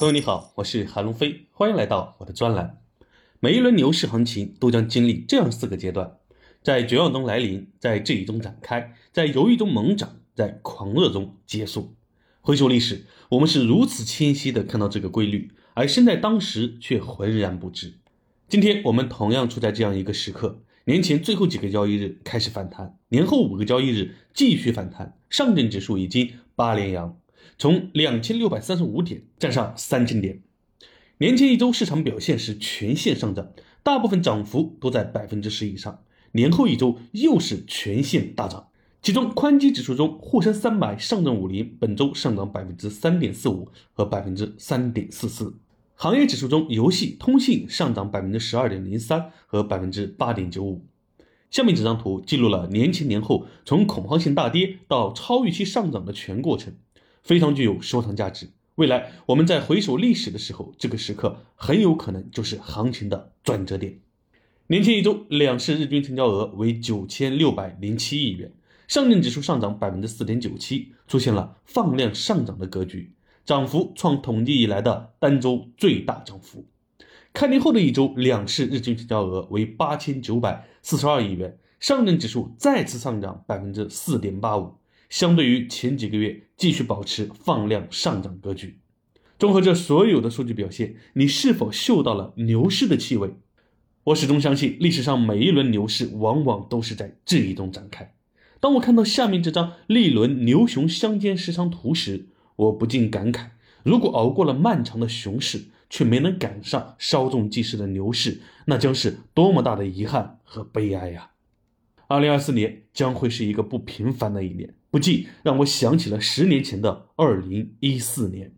朋友你好，我是韩龙飞，欢迎来到我的专栏。每一轮牛市行情都将经历这样四个阶段：在绝望中来临，在质疑中展开，在犹豫中猛涨，在狂热中结束。回首历史，我们是如此清晰地看到这个规律，而身在当时却浑然不知。今天我们同样处在这样一个时刻：年前最后几个交易日开始反弹，年后五个交易日继续反弹，上证指数已经八连阳。从两千六百三十五点站上三千点，年前一周市场表现是全线上涨，大部分涨幅都在百分之十以上。年后一周又是全线大涨，其中宽基指数中，沪深三百、上证五零本周上涨百分之三点四五和百分之三点四四。行业指数中，游戏、通信上涨百分之十二点零三和百分之八点九五。下面这张图记录了年前年后从恐慌性大跌到超预期上涨的全过程。非常具有收藏价值。未来我们在回首历史的时候，这个时刻很有可能就是行情的转折点。年前一周，两市日均成交额为九千六百零七亿元，上证指数上涨百分之四点九七，出现了放量上涨的格局，涨幅创统计以来的单周最大涨幅。开年后的一周，两市日均成交额为八千九百四十二亿元，上证指数再次上涨百分之四点八五。相对于前几个月，继续保持放量上涨格局。综合这所有的数据表现，你是否嗅到了牛市的气味？我始终相信，历史上每一轮牛市往往都是在质疑中展开。当我看到下面这张历轮牛熊相间时长图时，我不禁感慨：如果熬过了漫长的熊市，却没能赶上稍纵即逝的牛市，那将是多么大的遗憾和悲哀呀！二零二四年将会是一个不平凡的一年。不禁让我想起了十年前的二零一四年。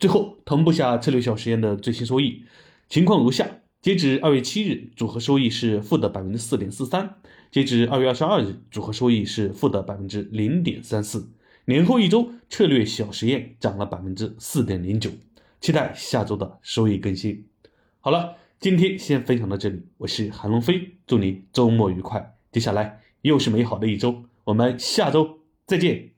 最后，同步下策略小实验的最新收益情况如下：截止二月七日，组合收益是负的百分之四点四三；截止二月二十二日，组合收益是负的百分之零点三四。年后一周，策略小实验涨了百分之四点零九。期待下周的收益更新。好了，今天先分享到这里，我是韩龙飞，祝你周末愉快。接下来又是美好的一周，我们下周。再见。